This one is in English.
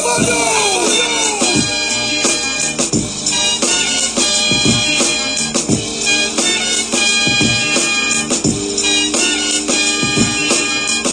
Abandon!